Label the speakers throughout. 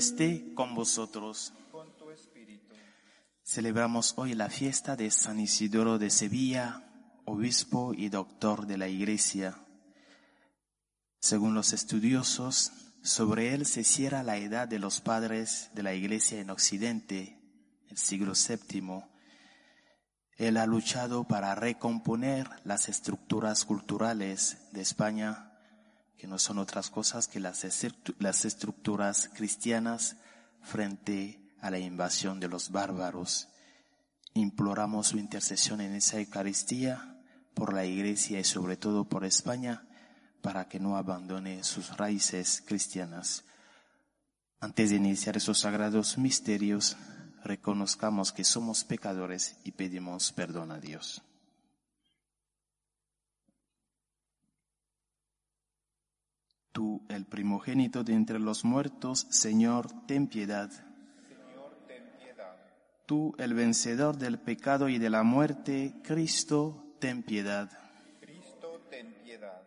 Speaker 1: Esté con vosotros. Celebramos hoy la fiesta de San Isidoro de Sevilla, obispo y doctor de la Iglesia. Según los estudiosos, sobre él se cierra la edad de los padres de la Iglesia en Occidente, el siglo VII. Él ha luchado para recomponer las estructuras culturales de España que no son otras cosas que las, las estructuras cristianas frente a la invasión de los bárbaros. Imploramos su intercesión en esa Eucaristía por la Iglesia y sobre todo por España para que no abandone sus raíces cristianas. Antes de iniciar esos sagrados misterios, reconozcamos que somos pecadores y pedimos perdón a Dios. Tú, el primogénito de entre los muertos, Señor, ten piedad. Tú, el vencedor del pecado y de la muerte, Cristo, ten piedad.
Speaker 2: Cristo, ten piedad.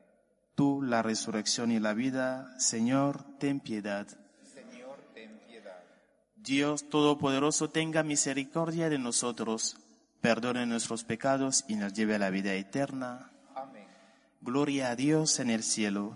Speaker 1: Tú, la resurrección y la vida, Señor, ten piedad.
Speaker 2: Señor, ten piedad.
Speaker 1: Dios Todopoderoso tenga misericordia de nosotros, perdone nuestros pecados y nos lleve a la vida eterna.
Speaker 2: Amén.
Speaker 1: Gloria a Dios en el cielo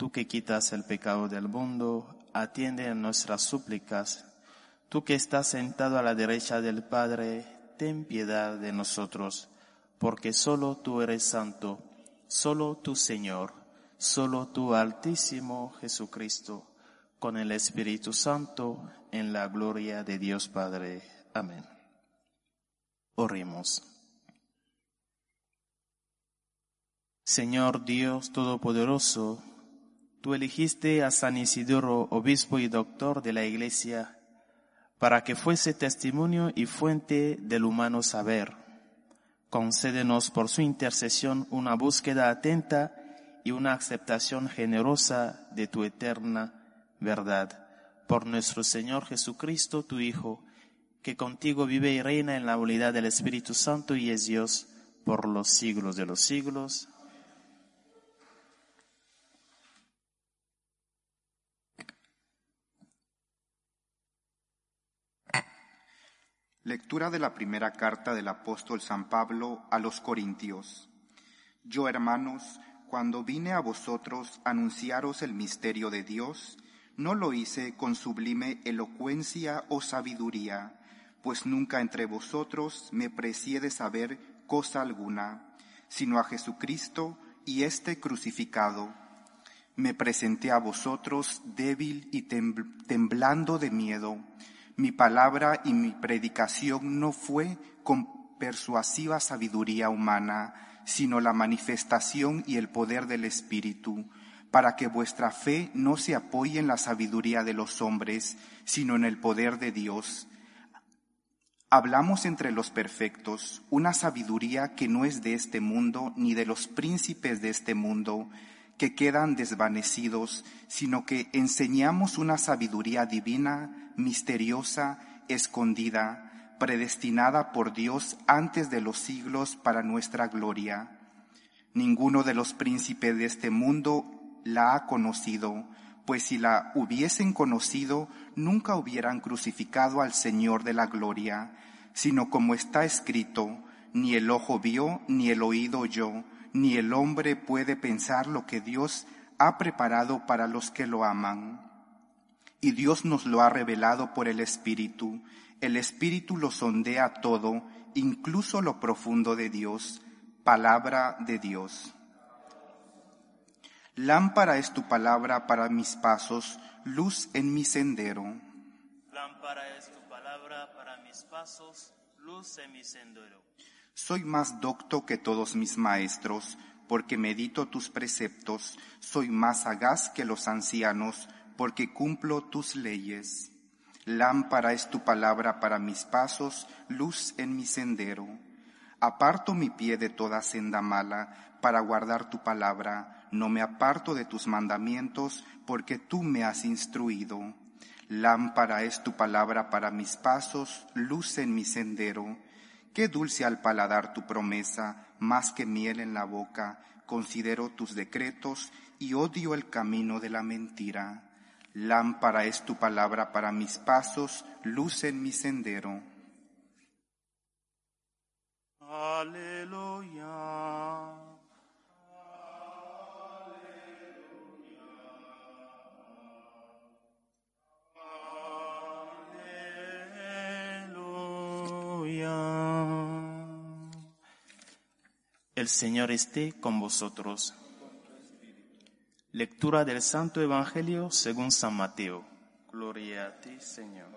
Speaker 1: Tú que quitas el pecado del mundo, atiende a nuestras súplicas. Tú que estás sentado a la derecha del Padre, ten piedad de nosotros, porque solo tú eres santo, solo tú Señor, solo tú Altísimo Jesucristo, con el Espíritu Santo, en la gloria de Dios Padre. Amén. Oremos. Señor Dios Todopoderoso, tú elegiste a San Isidoro, obispo y doctor de la Iglesia, para que fuese testimonio y fuente del humano saber. Concédenos por su intercesión una búsqueda atenta y una aceptación generosa de tu eterna verdad. Por nuestro Señor Jesucristo, tu Hijo, que contigo vive y reina en la unidad del Espíritu Santo y es Dios por los siglos de los siglos.
Speaker 2: Lectura de la primera carta del apóstol San Pablo a los Corintios. Yo, hermanos, cuando vine a vosotros anunciaros el misterio de Dios, no lo hice con sublime elocuencia o sabiduría, pues nunca entre vosotros me precié saber cosa alguna, sino a Jesucristo y este crucificado. Me presenté a vosotros débil y tembl- temblando de miedo. Mi palabra y mi predicación no fue con persuasiva sabiduría humana, sino la manifestación y el poder del Espíritu, para que vuestra fe no se apoye en la sabiduría de los hombres, sino en el poder de Dios. Hablamos entre los perfectos una sabiduría que no es de este mundo ni de los príncipes de este mundo, que quedan desvanecidos, sino que enseñamos una sabiduría divina, misteriosa, escondida, predestinada por Dios antes de los siglos para nuestra gloria. Ninguno de los príncipes de este mundo la ha conocido, pues si la hubiesen conocido, nunca hubieran crucificado al Señor de la gloria, sino como está escrito, ni el ojo vio, ni el oído oyó, ni el hombre puede pensar lo que Dios ha preparado para los que lo aman. Y Dios nos lo ha revelado por el Espíritu. El Espíritu lo sondea todo, incluso lo profundo de Dios. Palabra de Dios. Lámpara es tu palabra para mis pasos, luz en mi sendero.
Speaker 1: Lámpara es tu palabra para mis pasos, luz en mi sendero.
Speaker 2: Soy más docto que todos mis maestros, porque medito tus preceptos. Soy más sagaz que los ancianos, porque cumplo tus leyes. Lámpara es tu palabra para mis pasos, luz en mi sendero. Aparto mi pie de toda senda mala para guardar tu palabra. No me aparto de tus mandamientos, porque tú me has instruido. Lámpara es tu palabra para mis pasos, luz en mi sendero. Qué dulce al paladar tu promesa, más que miel en la boca. Considero tus decretos y odio el camino de la mentira. Lámpara es tu palabra para mis pasos, luz en mi sendero.
Speaker 1: El Señor esté con vosotros. Lectura del Santo Evangelio según San Mateo. Gloria a ti, Señor.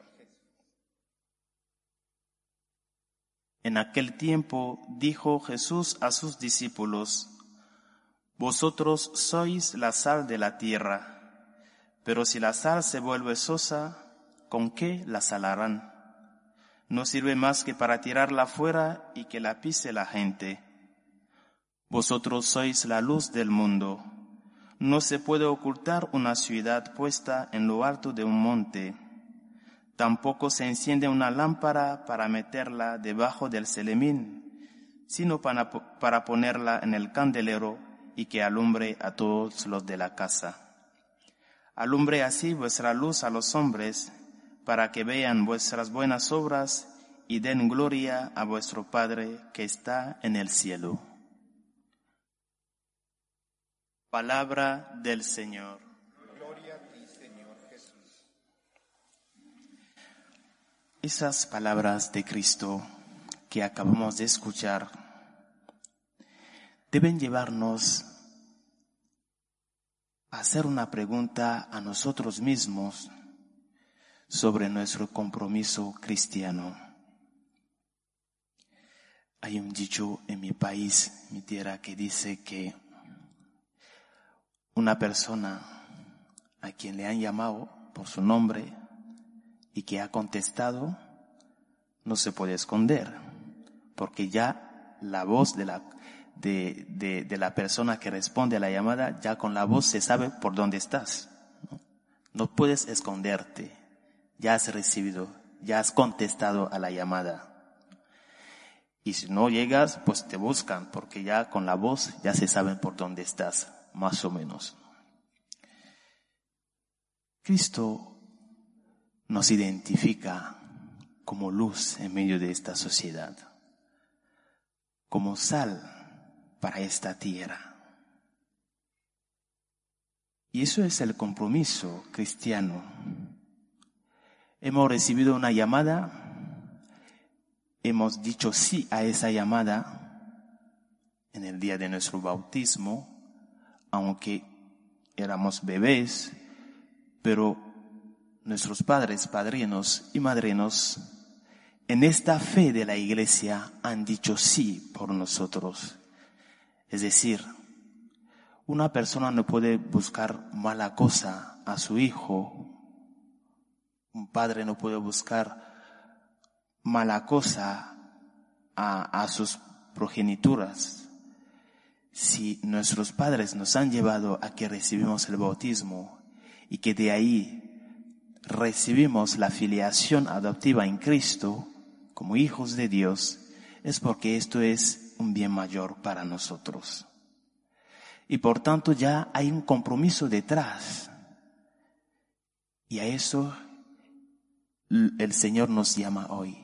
Speaker 1: En aquel tiempo dijo Jesús a sus discípulos, Vosotros sois la sal de la tierra, pero si la sal se vuelve sosa, ¿con qué la salarán? No sirve más que para tirarla fuera y que la pise la gente. Vosotros sois la luz del mundo. No se puede ocultar una ciudad puesta en lo alto de un monte. Tampoco se enciende una lámpara para meterla debajo del celemín, sino para, para, ponerla en el candelero y que alumbre a todos los de la casa. Alumbre así vuestra luz a los hombres, para que vean vuestras buenas obras y den gloria a vuestro Padre que está en el cielo. Palabra del Señor.
Speaker 2: Gloria a ti, Señor Jesús.
Speaker 1: Esas palabras de Cristo que acabamos de escuchar deben llevarnos a hacer una pregunta a nosotros mismos sobre nuestro compromiso cristiano. Hay un dicho en mi país, mi tierra, que dice que una persona a quien le han llamado por su nombre y que ha contestado, no se puede esconder, porque ya la voz de la, de, de, de la persona que responde a la llamada, ya con la voz se sabe por dónde estás. ¿no? puedes esconderte, ya has recibido, ya has contestado a la llamada. Y si no llegas, pues te buscan, porque ya con la voz ya se saben por dónde estás más o menos. Cristo nos identifica como luz en medio de esta sociedad, como sal para esta tierra. Y eso es el compromiso cristiano. Hemos recibido una llamada, hemos dicho sí a esa llamada en el día de nuestro bautismo, aunque éramos bebés, pero nuestros padres, padrinos y madrinos, en esta fe de la iglesia han dicho sí por nosotros. Es decir, una persona no puede buscar mala cosa a su hijo, un padre no puede buscar mala cosa a, a sus progenituras si nuestros padres nos han llevado a que recibimos el bautismo y que de ahí recibimos la filiación adoptiva en Cristo como hijos de Dios, es porque esto es un bien mayor para nosotros. Y por tanto ya hay un compromiso detrás. Y a eso el Señor nos llama hoy.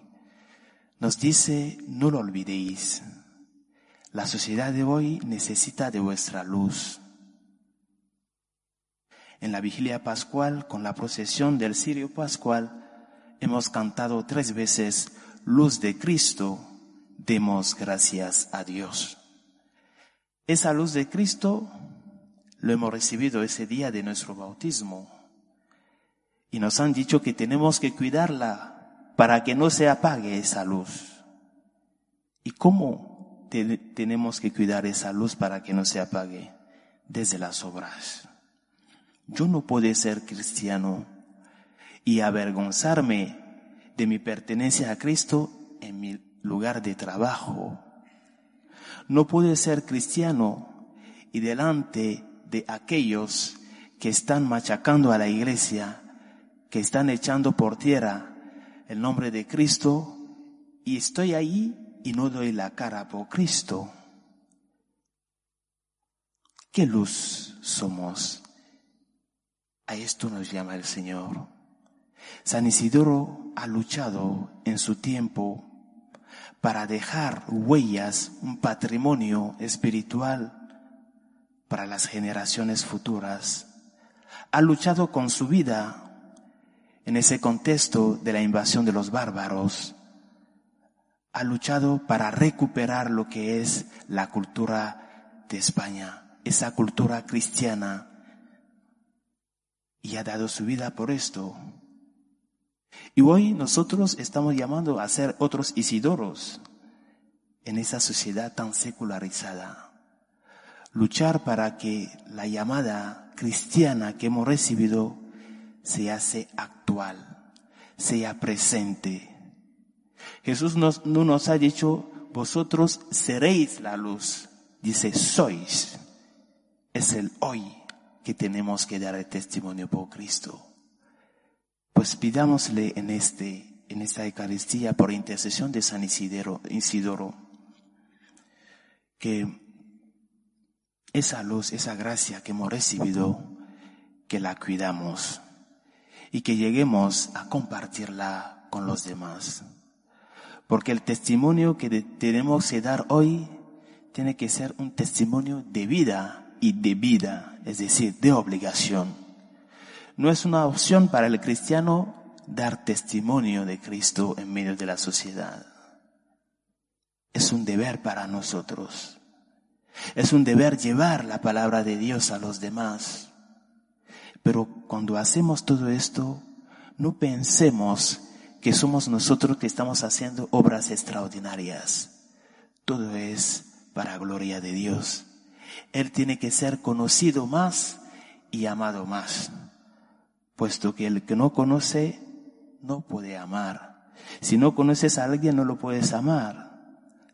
Speaker 1: Nos dice, no lo olvidéis. La sociedad de hoy necesita de vuestra luz. En la vigilia pascual, con la procesión del Sirio pascual, hemos cantado tres veces, Luz de Cristo, demos gracias a Dios. Esa luz de Cristo lo hemos recibido ese día de nuestro bautismo. Y nos han dicho que tenemos que cuidarla para que no se apague esa luz. ¿Y cómo tenemos que cuidar esa luz para que no se apague? Desde las obras. Yo no puedo ser cristiano y avergonzarme de mi pertenencia a Cristo en mi lugar de trabajo. No puedo ser cristiano y delante de aquellos que están machacando a la iglesia, que están echando por tierra el nombre de Cristo, y estoy ahí y no doy la cara por Cristo. ¿Qué luz somos? A esto nos llama el Señor. San Isidoro ha luchado en su tiempo para dejar huellas, un patrimonio espiritual para las generaciones futuras. Ha luchado con su vida en ese contexto de la invasión de los bárbaros. Ha luchado para recuperar lo que es la cultura de España, esa cultura cristiana. Y ha dado su vida por esto. Y hoy nosotros estamos llamando a ser otros Isidoros en esa sociedad tan secularizada luchar para que la llamada cristiana que hemos recibido se hace actual, sea presente. Jesús no nos ha dicho, vosotros seréis la luz, dice, sois. Es el hoy que tenemos que dar el testimonio por Cristo. Pues pidámosle en este, en esta Eucaristía por intercesión de San Isidoro, Isidoro que esa luz, esa gracia que hemos recibido, que la cuidamos y que lleguemos a compartirla con los demás. Porque el testimonio que tenemos que dar hoy tiene que ser un testimonio de vida y de vida, es decir, de obligación. No es una opción para el cristiano dar testimonio de Cristo en medio de la sociedad. Es un deber para nosotros. Es un deber llevar la palabra de Dios a los demás. Pero cuando hacemos todo esto, no pensemos que somos nosotros que estamos haciendo obras extraordinarias. Todo es para gloria de Dios. Él tiene que ser conocido más y amado más, puesto que el que no conoce no puede amar. Si no conoces a alguien no lo puedes amar.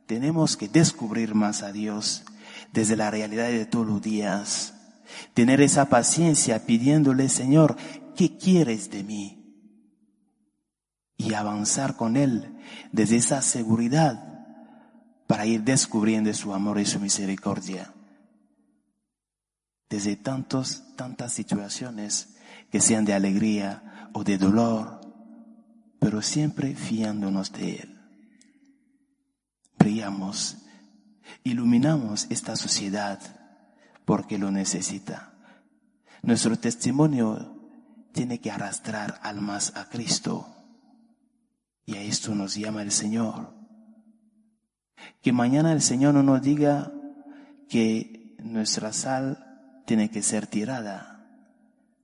Speaker 1: Tenemos que descubrir más a Dios desde la realidad de todos los días. Tener esa paciencia pidiéndole, Señor, ¿qué quieres de mí? Y avanzar con Él desde esa seguridad para ir descubriendo su amor y su misericordia. Desde tantos, tantas situaciones que sean de alegría o de dolor, pero siempre fiándonos de Él. Brillamos iluminamos esta sociedad porque lo necesita. Nuestro testimonio tiene que arrastrar almas a Cristo. Y a esto nos llama el Señor. Que mañana el Señor no nos diga que nuestra sal tiene que ser tirada.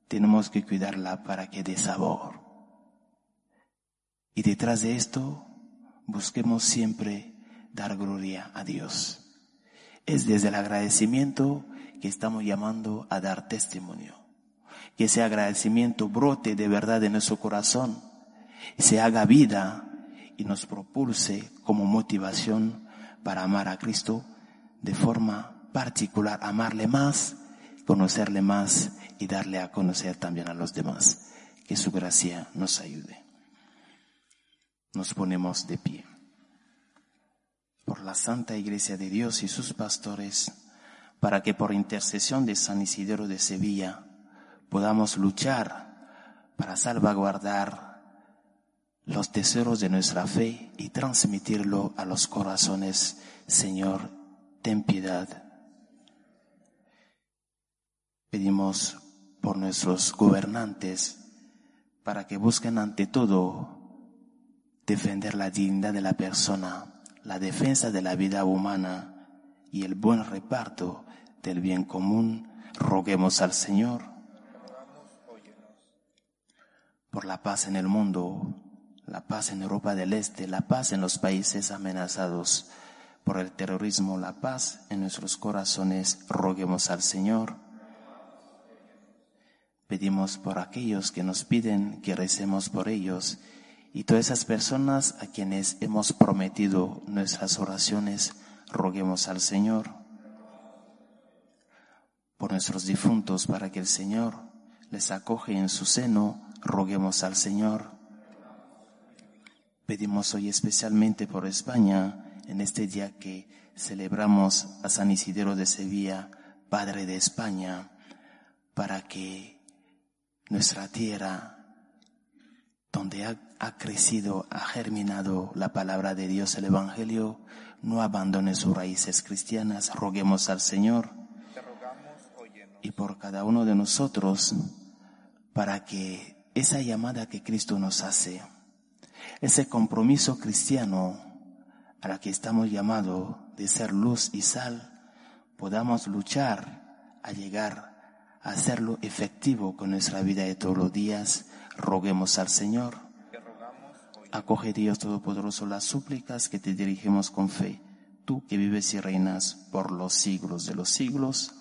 Speaker 1: Tenemos que cuidarla para que dé sabor. Y detrás de esto, busquemos siempre dar gloria a Dios. Es desde el agradecimiento que estamos llamando a dar testimonio. Que ese agradecimiento brote de verdad en nuestro corazón, se haga vida y nos propulse como motivación para amar a Cristo de forma particular, amarle más, conocerle más y darle a conocer también a los demás. Que su gracia nos ayude. Nos ponemos de pie por la Santa Iglesia de Dios y sus pastores, para que por intercesión de San Isidoro de Sevilla podamos luchar
Speaker 2: para salvaguardar los tesoros de nuestra fe y transmitirlo a los corazones. Señor, ten piedad. Pedimos por nuestros gobernantes para que busquen ante todo defender la dignidad de la persona, la defensa de la vida humana y el buen reparto del bien común. Roguemos al Señor por la paz en el mundo, la paz en Europa del Este, la paz en los países amenazados por el terrorismo, la paz en nuestros corazones. Roguemos al Señor. Pedimos por aquellos que nos piden que recemos por ellos y todas esas personas a quienes hemos prometido nuestras oraciones, roguemos al Señor por nuestros difuntos para que el Señor les acoge en su seno, roguemos al Señor. Pedimos hoy especialmente por España, en este día que celebramos a San Isidoro de Sevilla, Padre de España, para que nuestra tierra, donde ha, crecido, ha germinado la palabra de Dios, el Evangelio, no abandone sus raíces cristianas. Roguemos al Señor y por cada uno de nosotros para que esa llamada que Cristo nos hace, ese compromiso cristiano a la que estamos llamados de ser luz y sal, podamos luchar a llegar hacerlo efectivo con nuestra vida de todos los días, roguemos al Señor. Acoge Dios Todopoderoso las súplicas que te dirigimos con fe, tú que vives y reinas por los siglos de los siglos.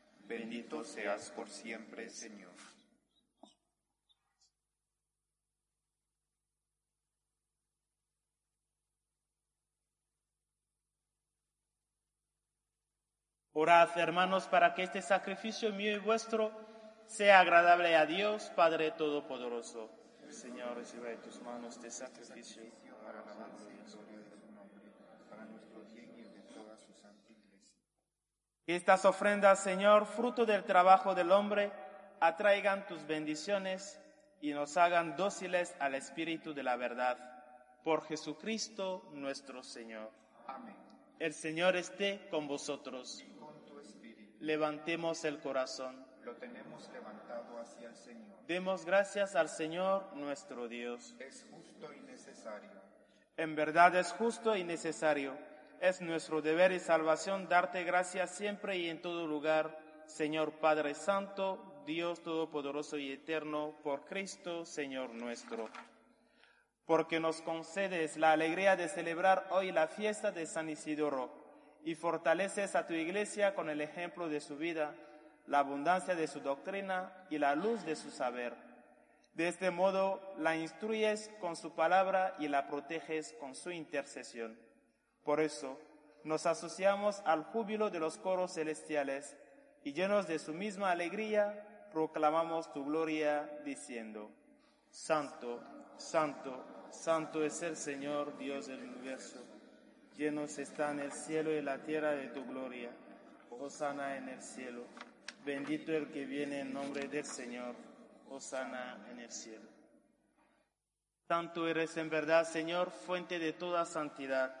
Speaker 1: Bendito seas por siempre, Señor. Orad, hermanos, para que este sacrificio mío y vuestro sea agradable a Dios, Padre Todopoderoso. Señor, reciba de tus manos este sacrificio para la estas ofrendas, Señor, fruto del trabajo del hombre, atraigan tus bendiciones y nos hagan dóciles al Espíritu de la verdad. Por Jesucristo nuestro Señor. Amén. El Señor esté con vosotros. Y con tu espíritu. Levantemos el corazón. Lo tenemos levantado hacia el Señor. Demos gracias al Señor nuestro Dios. Es justo y necesario. En verdad es justo y necesario es nuestro deber y salvación darte gracias siempre y en todo lugar, Señor Padre Santo, Dios Todopoderoso y Eterno, por Cristo, Señor nuestro. Porque nos concedes la alegría de celebrar hoy la fiesta de San Isidoro y fortaleces a tu iglesia con el ejemplo de su vida, la abundancia de su doctrina y la luz de su saber. De este modo la instruyes con su palabra y la proteges con su intercesión por eso, nos asociamos al júbilo de los coros celestiales y llenos de su misma alegría, proclamamos tu gloria diciendo, Santo, Santo, Santo es el Señor Dios del universo. Llenos están el cielo y la tierra de tu gloria. Hosana en el cielo. Bendito el que viene en nombre del Señor. Hosana en el cielo. Santo eres en verdad, Señor, fuente de toda santidad.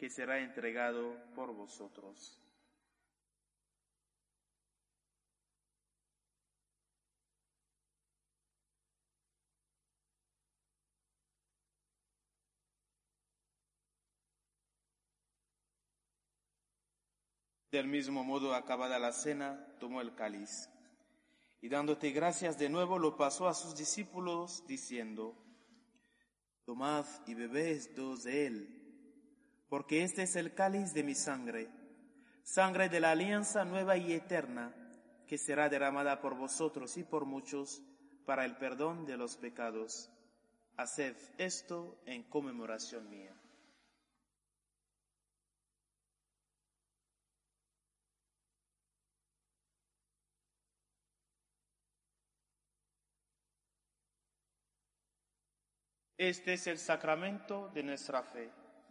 Speaker 1: que será entregado por vosotros. Del mismo modo, acabada la cena, tomó el cáliz y dándote gracias de nuevo lo pasó a sus discípulos diciendo, Tomad y bebed dos de él, porque este es el cáliz de mi sangre, sangre de la alianza nueva y eterna, que será derramada por vosotros y por muchos para el perdón de los pecados. Haced esto en conmemoración mía. Este es el sacramento de nuestra fe.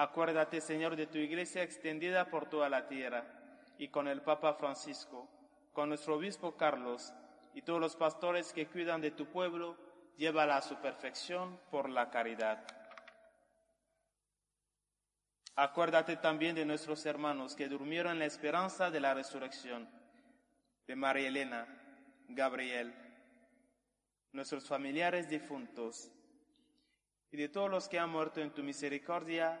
Speaker 1: Acuérdate, Señor, de tu iglesia extendida por toda la tierra, y con el Papa Francisco, con nuestro obispo Carlos, y todos los pastores que cuidan de tu pueblo, llévala a su perfección por la caridad. Acuérdate también de nuestros hermanos que durmieron en la esperanza de la resurrección, de María Elena, Gabriel, nuestros familiares difuntos y de todos los que han muerto en tu misericordia,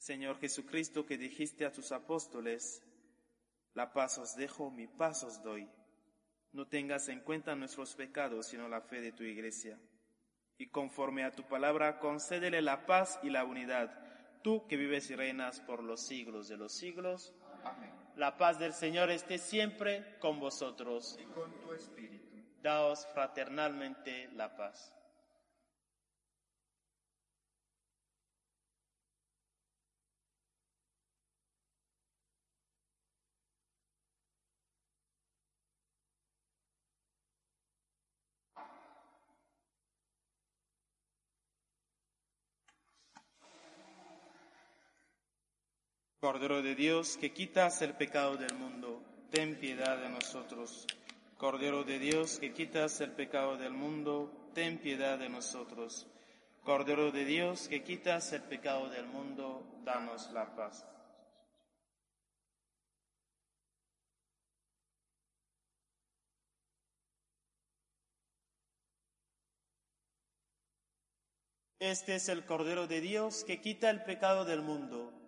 Speaker 1: Señor Jesucristo, que dijiste a tus apóstoles, la paz os dejo, mi paz os doy. No tengas en cuenta nuestros pecados, sino la fe de tu iglesia. Y conforme a tu palabra, concédele la paz y la unidad, tú que vives y reinas por los siglos de los siglos. Amén. La paz del Señor esté siempre con vosotros.
Speaker 2: Y con tu espíritu.
Speaker 1: Daos fraternalmente la paz. Cordero de Dios, que quitas el pecado del mundo, ten piedad de nosotros. Cordero de Dios, que quitas el pecado del mundo, ten piedad de nosotros.
Speaker 3: Cordero de Dios, que quitas el pecado del mundo, danos la paz. Este es el Cordero de Dios que quita el pecado del mundo.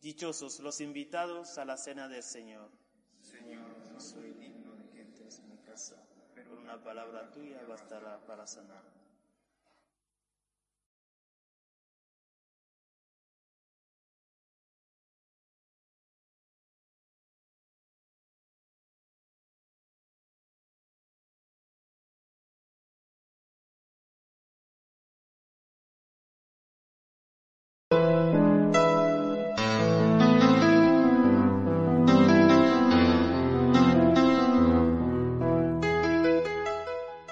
Speaker 3: Dichosos los invitados a la cena del Señor.
Speaker 2: Señor, no soy digno de que entres en mi casa,
Speaker 3: Pero una palabra tuya bastará para sanar.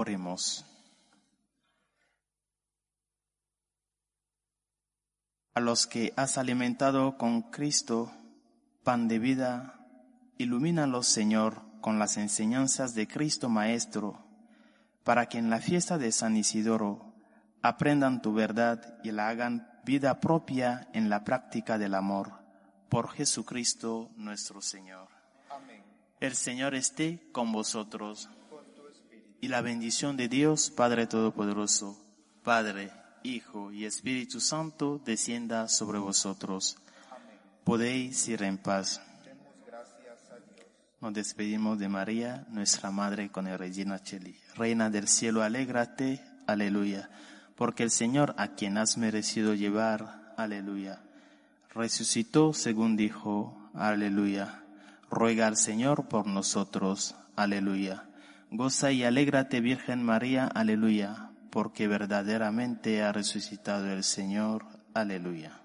Speaker 1: Oremos. A los que has alimentado con Cristo, pan de vida, ilumínalos, Señor, con las enseñanzas de Cristo Maestro, para que en la fiesta de San Isidoro aprendan tu verdad y la hagan vida propia en la práctica del amor. Por Jesucristo nuestro Señor.
Speaker 2: Amén.
Speaker 1: El Señor esté con vosotros y la bendición de Dios Padre Todopoderoso, Padre, Hijo y Espíritu Santo descienda sobre vosotros. Podéis ir en paz. Nos despedimos de María, nuestra Madre, con el Regina Cheli. Reina del cielo, alégrate, aleluya, porque el Señor a quien has merecido llevar, aleluya, resucitó según dijo, aleluya. Ruega al Señor por nosotros, aleluya. Goza y alégrate, Virgen María, aleluya, porque verdaderamente ha resucitado el Señor, aleluya.